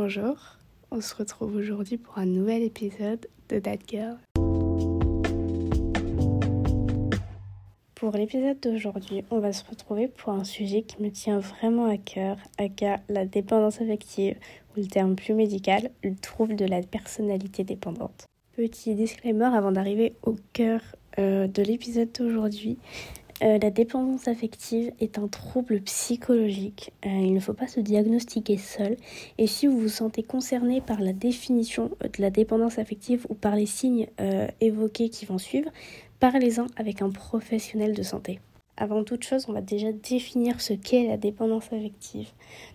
Bonjour, on se retrouve aujourd'hui pour un nouvel épisode de That Girl. Pour l'épisode d'aujourd'hui, on va se retrouver pour un sujet qui me tient vraiment à cœur, aka la dépendance affective, ou le terme plus médical, le trouble de la personnalité dépendante. Petit disclaimer avant d'arriver au cœur euh, de l'épisode d'aujourd'hui. Euh, la dépendance affective est un trouble psychologique. Euh, il ne faut pas se diagnostiquer seul. Et si vous vous sentez concerné par la définition de la dépendance affective ou par les signes évoqués qui vont suivre, parlez-en avec un professionnel de santé. Avant toute chose, on va déjà définir ce qu'est la dépendance affective.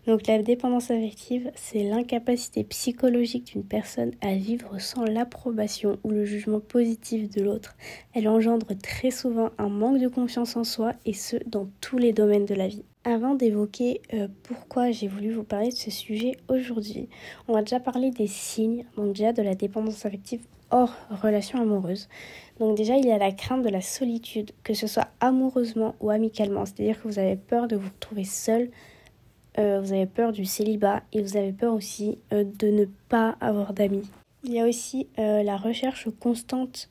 Donc la dépendance affective, c'est l'incapacité psychologique d'une personne à vivre sans l'approbation ou le jugement positif de l'autre. Elle engendre très souvent un manque de confiance en soi et ce, dans tous les domaines de la vie. Avant d'évoquer euh, pourquoi j'ai voulu vous parler de ce sujet aujourd'hui, on va déjà parler des signes, donc déjà de la dépendance affective hors relation amoureuse. Donc déjà, il y a la crainte de la solitude, que ce soit amoureusement ou amicalement. C'est-à-dire que vous avez peur de vous retrouver seul, euh, vous avez peur du célibat et vous avez peur aussi euh, de ne pas avoir d'amis. Il y a aussi euh, la recherche constante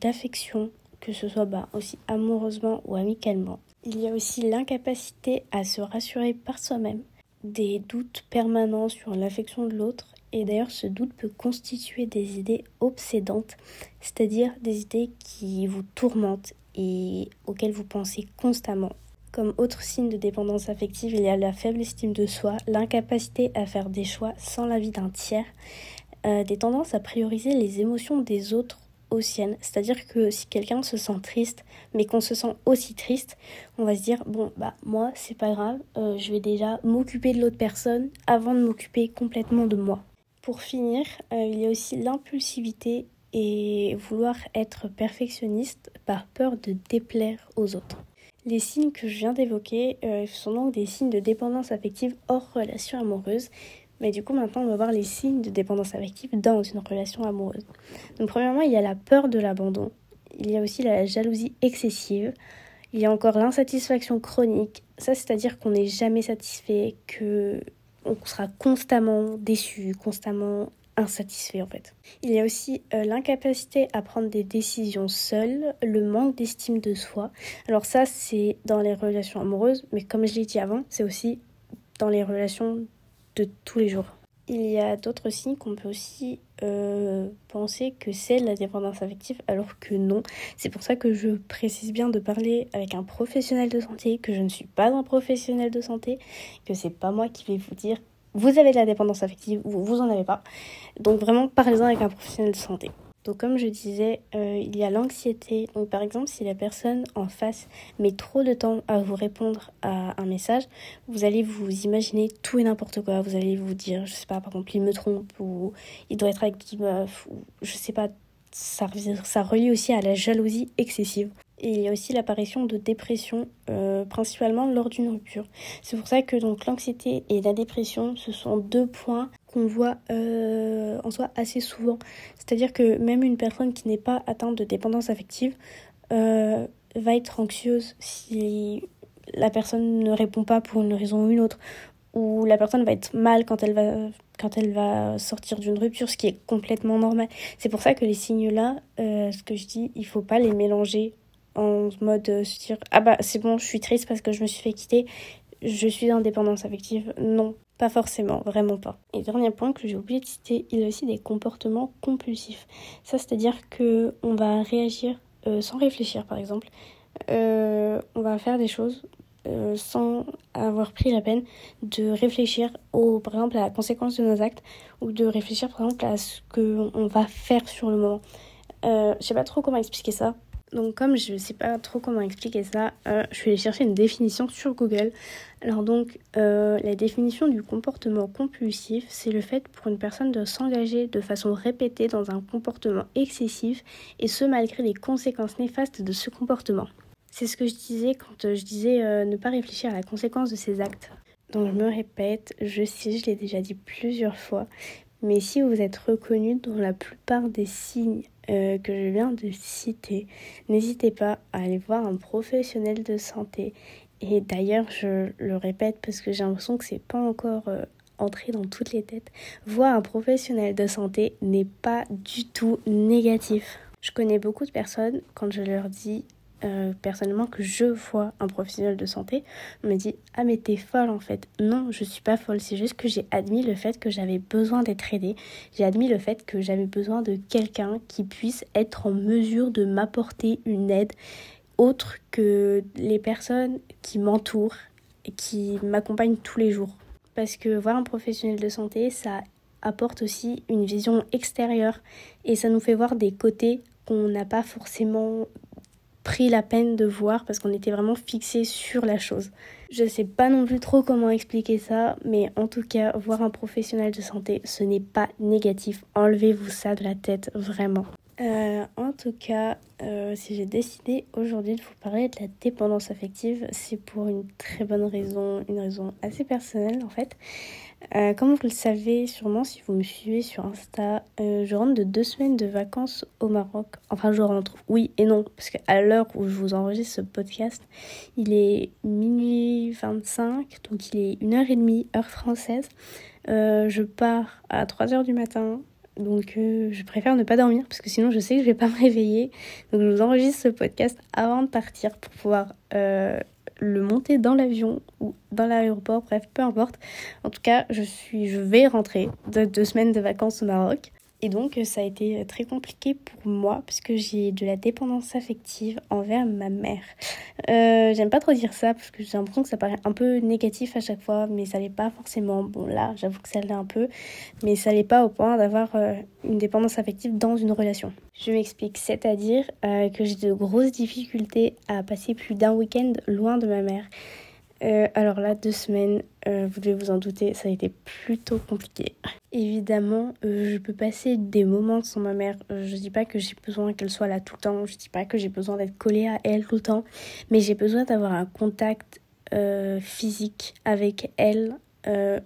d'affection, que ce soit bah, aussi amoureusement ou amicalement. Il y a aussi l'incapacité à se rassurer par soi-même, des doutes permanents sur l'affection de l'autre et d'ailleurs, ce doute peut constituer des idées obsédantes, c'est-à-dire des idées qui vous tourmentent et auxquelles vous pensez constamment. Comme autre signe de dépendance affective, il y a la faible estime de soi, l'incapacité à faire des choix sans l'avis d'un tiers, euh, des tendances à prioriser les émotions des autres aux siennes. C'est-à-dire que si quelqu'un se sent triste, mais qu'on se sent aussi triste, on va se dire bon bah moi c'est pas grave, euh, je vais déjà m'occuper de l'autre personne avant de m'occuper complètement de moi. Pour finir, euh, il y a aussi l'impulsivité et vouloir être perfectionniste par peur de déplaire aux autres. Les signes que je viens d'évoquer euh, sont donc des signes de dépendance affective hors relation amoureuse. Mais du coup, maintenant, on va voir les signes de dépendance affective dans une relation amoureuse. Donc, premièrement, il y a la peur de l'abandon. Il y a aussi la jalousie excessive. Il y a encore l'insatisfaction chronique. Ça, c'est-à-dire qu'on n'est jamais satisfait, que on sera constamment déçu, constamment insatisfait en fait. Il y a aussi euh, l'incapacité à prendre des décisions seul, le manque d'estime de soi. Alors ça c'est dans les relations amoureuses, mais comme je l'ai dit avant, c'est aussi dans les relations de tous les jours. Il y a d'autres signes qu'on peut aussi euh, penser que c'est la dépendance affective alors que non. C'est pour ça que je précise bien de parler avec un professionnel de santé, que je ne suis pas un professionnel de santé, que c'est pas moi qui vais vous dire vous avez de la dépendance affective ou vous en avez pas. Donc vraiment parlez-en avec un professionnel de santé. Donc comme je disais, euh, il y a l'anxiété. Donc par exemple, si la personne en face met trop de temps à vous répondre à un message, vous allez vous imaginer tout et n'importe quoi. Vous allez vous dire, je sais pas, par exemple, il me trompe ou il doit être avec qui meuf ou je sais pas. Ça, ça relie aussi à la jalousie excessive. Et il y a aussi l'apparition de dépression, euh, principalement lors d'une rupture. C'est pour ça que donc l'anxiété et la dépression, ce sont deux points qu'on voit euh, en soi assez souvent. C'est-à-dire que même une personne qui n'est pas atteinte de dépendance affective euh, va être anxieuse si la personne ne répond pas pour une raison ou une autre, ou la personne va être mal quand elle va quand elle va sortir d'une rupture, ce qui est complètement normal. C'est pour ça que les signes-là, ce que je dis, il faut pas les mélanger en mode euh, se dire ah bah c'est bon je suis triste parce que je me suis fait quitter je suis indépendance affective non pas forcément vraiment pas. Et dernier point que j'ai oublié de citer il y a aussi des comportements compulsifs. Ça c'est à dire que on va réagir euh, sans réfléchir par exemple. Euh, on va faire des choses sans avoir pris la peine de réfléchir au, par exemple à la conséquence de nos actes ou de réfléchir par exemple à ce qu'on va faire sur le moment. je sais pas trop comment expliquer ça, donc comme je ne sais pas trop comment expliquer ça, euh, je suis allée chercher une définition sur Google. Alors donc euh, la définition du comportement compulsif, c'est le fait pour une personne de s'engager de façon répétée dans un comportement excessif et ce malgré les conséquences néfastes de ce comportement. C'est ce que je disais quand euh, je disais ne pas réfléchir à la conséquence de ses actes. Donc je me répète, je sais, je l'ai déjà dit plusieurs fois, mais si vous êtes reconnu dans la plupart des signes euh, que je viens de citer, n'hésitez pas à aller voir un professionnel de santé. Et d'ailleurs, je le répète parce que j'ai l'impression que c'est pas encore euh, entrer dans toutes les têtes. Voir un professionnel de santé n'est pas du tout négatif. Je connais beaucoup de personnes, quand je leur dis euh, personnellement que je vois un professionnel de santé, me dit Ah, mais t'es folle en fait. Non, je suis pas folle, c'est juste que j'ai admis le fait que j'avais besoin d'être aidée. J'ai admis le fait que j'avais besoin de quelqu'un qui puisse être en mesure de m'apporter une aide autre que les personnes qui m'entourent et qui m'accompagnent tous les jours. Parce que voir un professionnel de santé, ça apporte aussi une vision extérieure et ça nous fait voir des côtés qu'on n'a pas forcément pris la peine de voir parce qu'on était vraiment fixé sur la chose. Je sais pas non plus trop comment expliquer ça, mais en tout cas, voir un professionnel de santé, ce n'est pas négatif. Enlevez-vous ça de la tête, vraiment. Euh, en tout cas, euh, si j'ai décidé aujourd'hui de vous parler de la dépendance affective, c'est pour une très bonne raison, une raison assez personnelle en fait. Euh, comme vous le savez sûrement si vous me suivez sur Insta, je rentre de deux semaines de vacances au Maroc. Enfin, je rentre, oui et non, parce qu'à l'heure où je vous enregistre ce podcast, il est minuit 25, donc il est une heure française. je pars à 3h du matin donc euh, je préfère ne pas dormir parce que sinon je sais que je vais pas me réveiller. Donc je vous enregistre ce podcast avant de partir pour pouvoir euh, le monter dans l'avion ou dans l'aéroport, bref, peu importe. En tout cas, je suis je vais rentrer de deux semaines de vacances au Maroc. Et donc, ça a été très compliqué pour moi parce que j'ai de la dépendance affective envers ma mère. Euh, J'aime pas trop dire ça parce que j'ai l'impression que ça paraît un peu négatif à chaque fois, mais ça l'est pas forcément. Bon, là, j'avoue que ça l'est un peu, mais ça l'est pas au point d'avoir euh, une dépendance affective dans une relation. Je m'explique, c'est-à-dire euh, que j'ai de grosses difficultés à passer plus d'un week-end loin de ma mère. Euh, alors là, deux semaines, euh, vous devez vous en douter, ça a été plutôt compliqué. Évidemment, euh, je peux passer des moments sans ma mère. je dis pas que j'ai besoin qu'elle soit là tout le temps, je dis pas que j'ai besoin d'être collée à elle tout le temps, mais j'ai besoin d'avoir un contact physique avec elle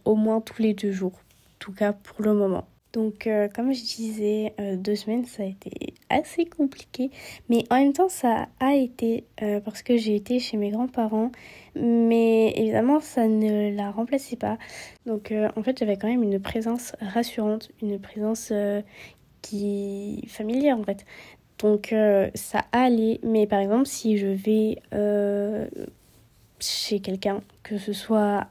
au moins tous les deux jours. En tout cas pour le moment. Donc, comme je disais, deux semaines, ça a été assez compliqué. Mais en même temps, ça a été parce que j'ai été chez mes grands-parents mais évidemment, ça ne la remplaçait pas. Donc euh, en fait, j'avais quand même une présence rassurante, une présence euh, qui familière en fait. Donc euh, ça allait, mais par exemple, si je vais chez quelqu'un, que ce soit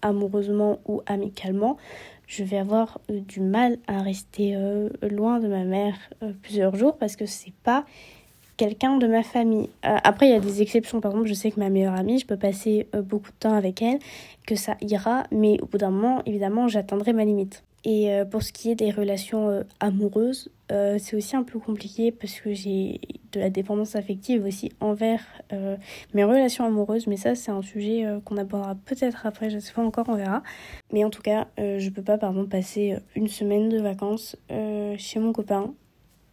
amoureusement ou amicalement, je vais avoir du mal à rester loin de ma mère plusieurs jours parce que c'est pas quelqu'un de ma famille. Euh, après, il y a des exceptions. Par exemple, je sais que ma meilleure amie, je peux passer euh, beaucoup de temps avec elle, que ça ira, mais au bout d'un moment, évidemment, j'atteindrai ma limite. Et euh, pour ce qui est des relations amoureuses, c'est aussi un peu compliqué parce que j'ai de la dépendance affective aussi envers mes relations amoureuses. Mais ça, c'est un sujet qu'on abordera peut-être après, je ne sais pas encore, on verra. Mais en tout cas, je peux pas, par exemple, passer une semaine de vacances chez mon copain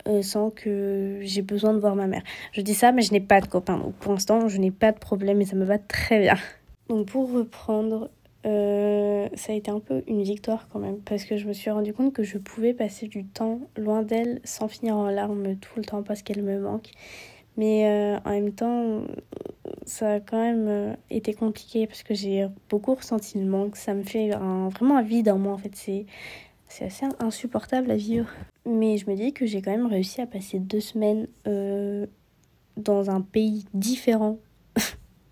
euh, sans que j'ai besoin de voir ma mère. Je dis ça, mais je n'ai pas de copain. Donc pour l'instant, je n'ai pas de problème et ça me va très bien. Donc pour reprendre, euh, ça a été un peu une victoire quand même parce que je me suis rendu compte que je pouvais passer du temps loin d'elle sans finir en larmes tout le temps parce qu'elle me manque. Mais euh, en même temps, ça a quand même été compliqué parce que j'ai beaucoup ressenti le manque. Ça me fait vraiment un vide en moi en fait. C'est c'est assez insupportable à vivre. Mais je me dis que j'ai quand même réussi à passer deux semaines euh, dans un pays différent.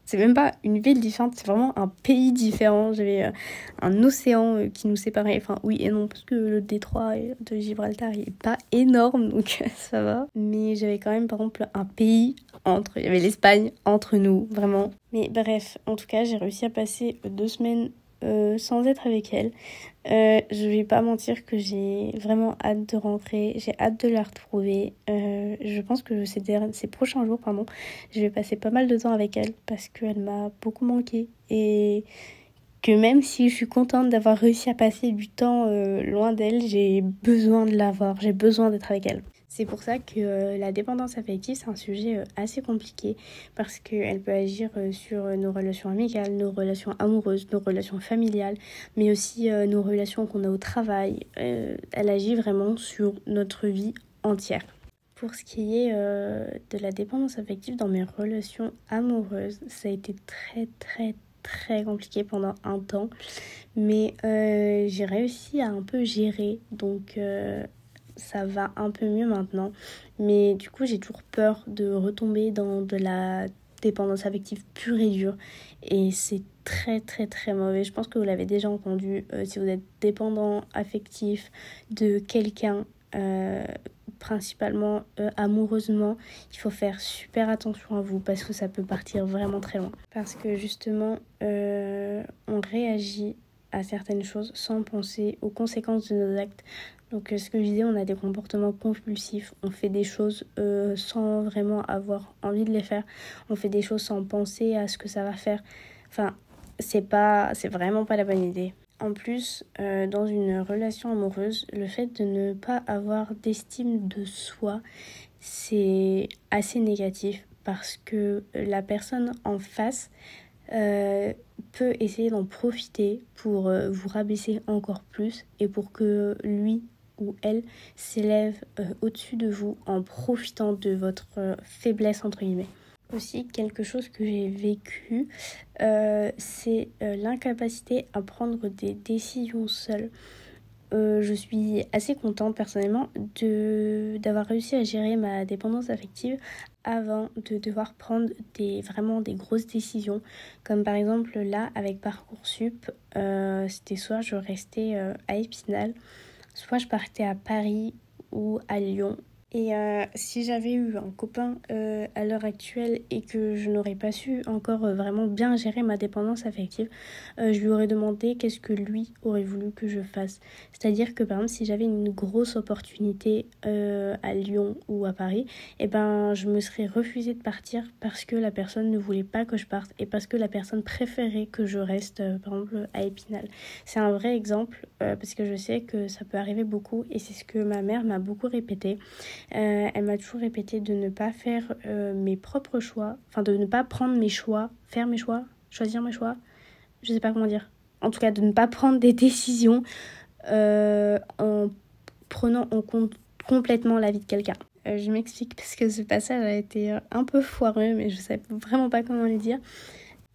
C'est même pas une ville différente, c'est vraiment un pays différent. J'avais euh, un océan euh, qui nous séparait. Enfin, oui et non, parce que le détroit de Gibraltar il est pas énorme, donc ça va. Mais j'avais quand même, par exemple, un pays entre. Il y avait l'Espagne entre nous, vraiment. Mais bref, en tout cas, j'ai réussi à passer deux semaines euh, sans être avec elle. Euh, je vais pas mentir que j'ai vraiment hâte de rentrer, j'ai hâte de la retrouver. Euh, je pense que ces, ces prochains jours, pardon, je vais passer pas mal de temps avec elle parce qu'elle m'a beaucoup manqué et que même si je suis contente d'avoir réussi à passer du temps loin d'elle, j'ai besoin de la voir, j'ai besoin d'être avec elle. C'est pour ça que euh, la dépendance affective, c'est un sujet euh, assez compliqué parce qu'elle peut agir euh, sur nos relations amicales, nos relations amoureuses, nos relations familiales, mais aussi nos relations qu'on a au travail. elle agit vraiment sur notre vie entière. Pour ce qui est de la dépendance affective dans mes relations amoureuses, ça a été très très très compliqué pendant un temps. Mais j'ai réussi à un peu gérer. Donc ça va un peu mieux maintenant. Mais du coup, j'ai toujours peur de retomber dans de la dépendance affective pure et dure. Et c'est très très très mauvais. Je pense que vous l'avez déjà entendu. Euh, si vous êtes dépendant affectif de quelqu'un, euh, principalement euh, amoureusement, il faut faire super attention à vous parce que ça peut partir vraiment très loin. Parce que justement, on réagit à certaines choses sans penser aux conséquences de nos actes. Donc ce que je disais, on a des comportements compulsifs, on fait des choses sans vraiment avoir envie de les faire, on fait des choses sans penser à ce que ça va faire. Enfin, c'est pas c'est vraiment pas la bonne idée. En plus, euh, dans une relation amoureuse, le fait de ne pas avoir d'estime de soi, c'est assez négatif parce que la personne en face euh, peut essayer d'en profiter pour euh, vous rabaisser encore plus et pour que lui ou elle s'élève au-dessus de vous en profitant de votre faiblesse entre guillemets aussi quelque chose que j'ai vécu, euh, c'est euh, l'incapacité à prendre des décisions seule. Euh, je suis assez contente personnellement d'avoir réussi à gérer ma dépendance affective avant de devoir prendre des vraiment des grosses décisions. Comme par exemple là avec parcoursup c'était soit je restais à Épinal soit je partais à Paris ou à Lyon et euh, si j'avais eu un copain euh, à l'heure actuelle et que je n'aurais pas su encore euh, vraiment bien gérer ma dépendance affective, je lui aurais demandé qu'est-ce que lui aurait voulu que je fasse. C'est-à-dire que par exemple si j'avais une grosse opportunité à Lyon ou à Paris, eh ben je me serais refusée de partir parce que la personne ne voulait pas que je parte et parce que la personne préférait que je reste par exemple à Épinal. C'est un vrai exemple parce que je sais que ça peut arriver beaucoup et c'est ce que ma mère m'a beaucoup répété. Euh, elle m'a toujours répété de ne pas faire euh, mes propres choix, enfin de ne pas prendre mes choix, faire mes choix, choisir mes choix, je sais pas comment dire. En tout cas, de ne pas prendre des décisions euh, en prenant en compte complètement la vie de quelqu'un. je m'explique parce que ce passage a été un peu foireux, mais je sais vraiment pas comment le dire.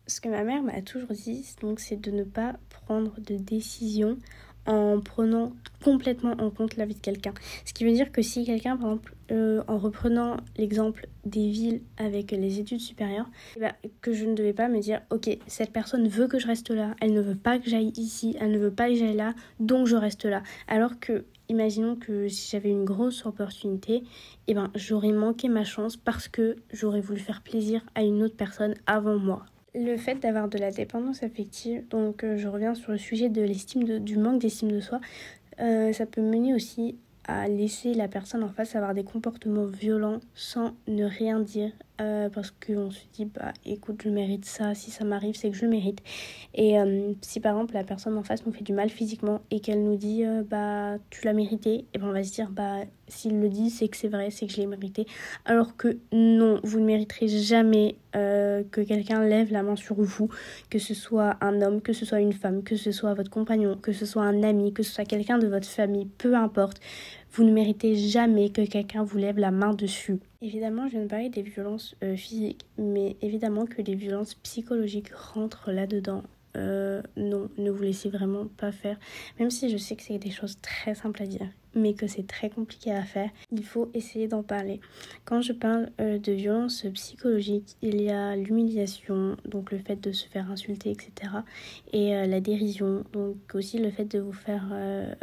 Ce que ma mère m'a toujours dit, donc, c'est de ne pas prendre de décisions en prenant complètement en compte la vie de quelqu'un. Ce qui veut dire que si quelqu'un, par exemple, euh, en reprenant l'exemple des villes avec les études supérieures, eh ben, que je ne devais pas me dire, ok, cette personne veut que je reste là, elle ne veut pas que j'aille ici, elle ne veut pas que j'aille là, donc je reste là. Alors que, imaginons que si j'avais une grosse opportunité, eh ben, j'aurais manqué ma chance parce que j'aurais voulu faire plaisir à une autre personne avant moi. Le fait d'avoir de la dépendance affective, donc euh, je reviens sur le sujet de l'estime du manque d'estime de soi, euh, ça peut mener aussi à laisser la personne en face avoir des comportements violents sans ne rien dire euh, parce qu'on se dit bah écoute je mérite ça si ça m'arrive c'est que je mérite et si par exemple la personne en face nous fait du mal physiquement et qu'elle nous dit bah tu l'as mérité et ben on va se dire bah s'il le dit, c'est que c'est vrai, c'est que je l'ai mérité. Alors que non, vous ne mériterez jamais euh, que quelqu'un lève la main sur vous, que ce soit un homme, que ce soit une femme, que ce soit votre compagnon, que ce soit un ami, que ce soit quelqu'un de votre famille, peu importe. Vous ne méritez jamais que quelqu'un vous lève la main dessus. Évidemment, je viens de parler des violences euh, physiques, mais évidemment que les violences psychologiques rentrent là-dedans. Euh, non, ne vous laissez vraiment pas faire. Même si je sais que c'est des choses très simples à dire, mais que c'est très compliqué à faire, il faut essayer d'en parler. Quand je parle euh, de violence psychologique, il y a l'humiliation, donc le fait de se faire insulter, etc. Et euh, la dérision, donc aussi le fait de vous faire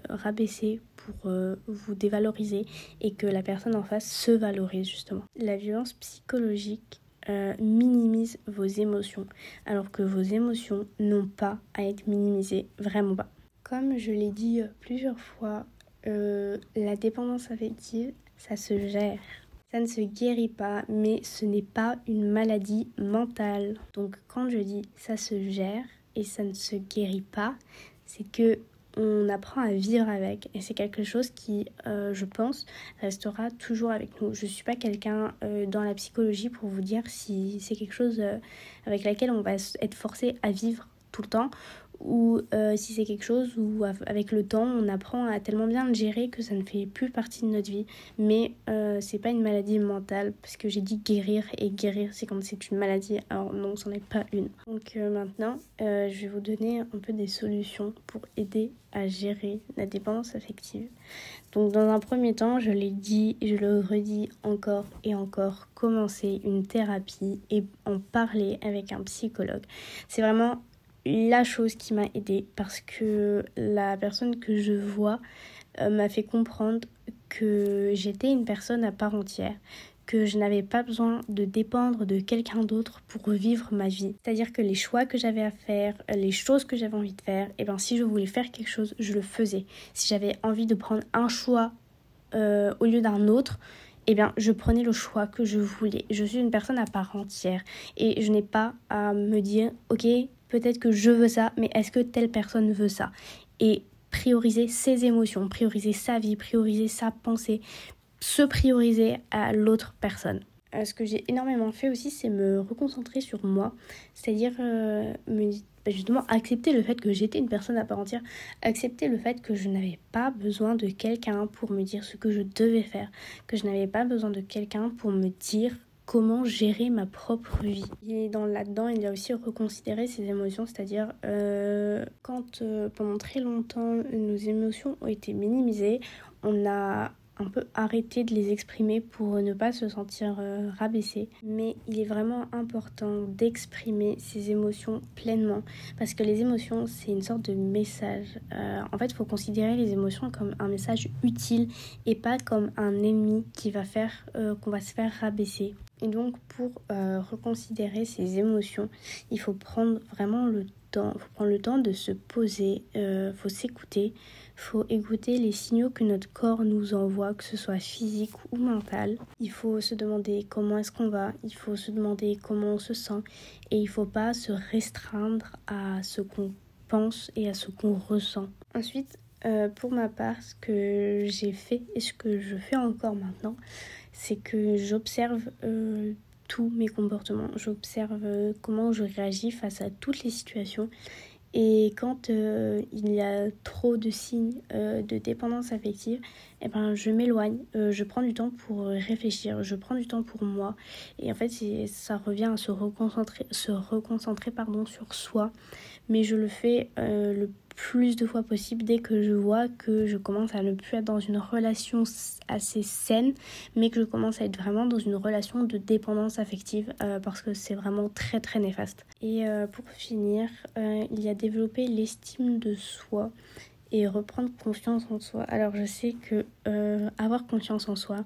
rabaisser pour vous dévaloriser et que la personne en face se valorise justement. La violence psychologique euh, minimise vos émotions, alors que vos émotions n'ont pas à être minimisées, vraiment pas. Comme je l'ai dit euh, plusieurs fois, euh, la dépendance affective, ça se gère. Ça ne se guérit pas, mais ce n'est pas une maladie mentale. Donc quand je dis ça se gère et ça ne se guérit pas, c'est que on apprend à vivre avec et c'est quelque chose qui, euh, je pense, restera toujours avec nous. Je ne suis pas quelqu'un euh, dans la psychologie pour vous dire si c'est quelque chose avec laquelle on va être forcé à vivre tout le temps ou euh, si c'est quelque chose où avec le temps on apprend à tellement bien le gérer que ça ne fait plus partie de notre vie. Mais euh, c'est pas une maladie mentale parce que j'ai dit guérir et guérir c'est quand c'est une maladie. Alors non, c'en est pas une. Donc euh, maintenant, je vais vous donner un peu des solutions pour aider à gérer la dépendance affective. Donc dans un premier temps, je l'ai dit, je le redis encore et encore, commencer une thérapie et en parler avec un psychologue. C'est vraiment la chose qui m'a aidée parce que la personne que je vois euh, m'a fait comprendre que j'étais une personne à part entière, que je n'avais pas besoin de dépendre de quelqu'un d'autre pour vivre ma vie. C'est-à-dire que les choix que j'avais à faire, les choses que j'avais envie de faire, et eh ben si je voulais faire quelque chose, je le faisais. Si j'avais envie de prendre un choix euh, au lieu d'un autre, eh bien, je prenais le choix que je voulais. Je suis une personne à part entière et je n'ai pas à me dire, ok, peut-être que je veux ça, mais est-ce que telle personne veut ça? Et prioriser ses émotions, prioriser sa vie, prioriser sa pensée, se prioriser à l'autre personne. Euh, ce que j'ai énormément fait aussi, c'est me reconcentrer sur moi, c'est-à-dire euh, bah, justement accepter le fait que j'étais une personne à part entière, accepter le fait que je n'avais pas besoin de quelqu'un pour me dire ce que je devais faire, que je n'avais pas besoin de quelqu'un pour me dire comment gérer ma propre vie. Et dans là-dedans, il y a aussi reconsidérer ses émotions, c'est-à-dire euh, quand pendant très longtemps nos émotions ont été minimisées, on a un peu arrêter de les exprimer pour ne pas se sentir euh, rabaissé. Mais il est vraiment important d'exprimer ses émotions pleinement parce que les émotions, c'est une sorte de message. Euh, en fait, il faut considérer les émotions comme un message utile et pas comme un ennemi qui va faire euh, qu'on va se faire rabaisser. Et donc, pour reconsidérer ses émotions, il faut prendre vraiment le temps, faut prendre le temps de se poser, il faut s'écouter, faut écouter les signaux que notre corps nous envoie, que ce soit physique ou mental. Il faut se demander comment est-ce qu'on va, il faut se demander comment on se sent et il faut pas se restreindre à ce qu'on pense et à ce qu'on ressent. Ensuite, euh, pour ma part, ce que j'ai fait et ce que je fais encore maintenant, c'est que j'observe euh, tous mes comportements, j'observe euh, comment je réagis face à toutes les situations et quand euh, il y a trop de signes de dépendance affective, eh ben, je m'éloigne, je prends du temps pour réfléchir, je prends du temps pour moi. Et en fait, ça revient à se reconcentrer, se reconcentrer pardon, sur soi. Mais je le fais le plus de fois possible dès que je vois que je commence à ne plus être dans une relation assez saine, mais que je commence à être vraiment dans une relation de dépendance affective euh, parce que c'est vraiment très très néfaste. Et euh, pour finir, euh, il y a développé l'estime de soi et reprendre confiance en soi. Alors je sais que avoir confiance en soi,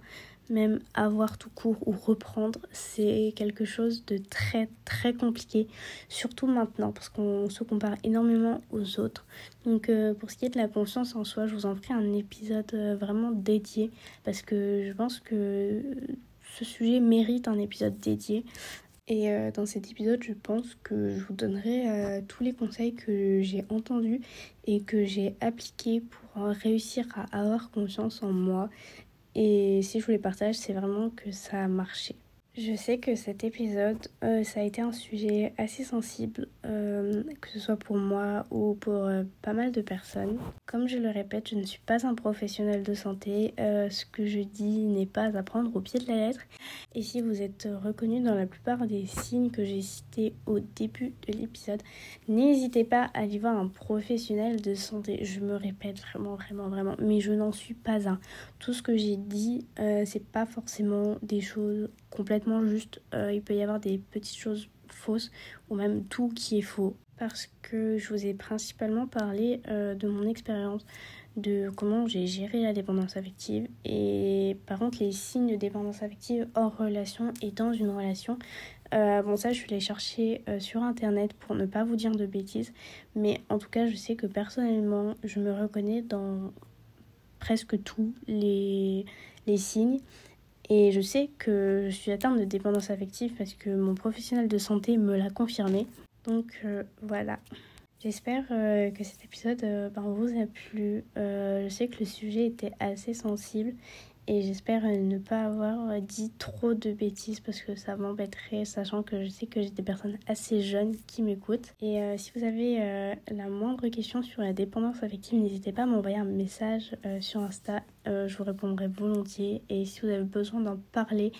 même avoir tout court ou reprendre, c'est quelque chose de très très compliqué, surtout maintenant parce qu'on se compare énormément aux autres. Donc euh, pour ce qui est de la confiance en soi, je vous en ferai un épisode euh, vraiment dédié parce que je pense que ce sujet mérite un épisode dédié. Et euh, dans cet épisode, je pense que je vous donnerai tous les conseils que j'ai entendus et que j'ai appliqués pour réussir à avoir confiance en moi et si je vous les partage, c'est vraiment que ça a marché. Je sais que cet épisode, euh, ça a été un sujet assez sensible, euh, que ce soit pour moi ou pour euh, pas mal de personnes. Comme je le répète, je ne suis pas un professionnel de santé. ce que je dis n'est pas à prendre au pied de la lettre. Et si vous êtes reconnu dans la plupart des signes que j'ai cités au début de l'épisode, n'hésitez pas à aller voir un professionnel de santé. Je me répète vraiment, vraiment, vraiment, mais je n'en suis pas un. Tout ce que j'ai dit, c'est pas forcément des choses complètement juste. Euh, il peut y avoir des petites choses fausses ou même tout qui est faux. Parce que je vous ai principalement parlé euh, de mon expérience, de comment j'ai géré la dépendance affective. Et par contre, les signes de dépendance affective hors relation et dans une relation, euh, bon, ça, je vais les chercher sur internet pour ne pas vous dire de bêtises. Mais en tout cas, je sais que personnellement, je me reconnais dans presque tous les, les signes. Et je sais que je suis atteinte de dépendance affective parce que mon professionnel de santé me l'a confirmé. Donc euh, voilà. J'espère euh, que cet épisode euh, ben, vous a plu. je sais que le sujet était assez sensible et j'espère ne pas avoir dit trop de bêtises parce que ça m'embêterait, sachant que je sais que j'ai des personnes assez jeunes qui m'écoutent. Et euh, si vous avez euh, la moindre question sur la dépendance affective, n'hésitez pas à m'envoyer un message euh, sur Insta, je vous répondrai volontiers. Et si vous avez besoin d'en parler,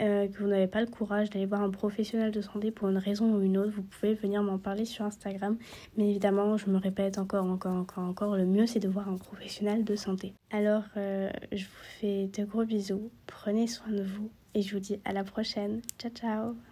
euh, que vous n'avez pas le courage d'aller voir un professionnel de santé pour une raison ou une autre, vous pouvez venir m'en parler sur Instagram. Mais évidemment, je me répète encore, encore, encore, encore, le mieux c'est de voir un professionnel de santé. Alors, euh, je vous fais de gros bisous, prenez soin de vous et je vous dis à la prochaine. Ciao, ciao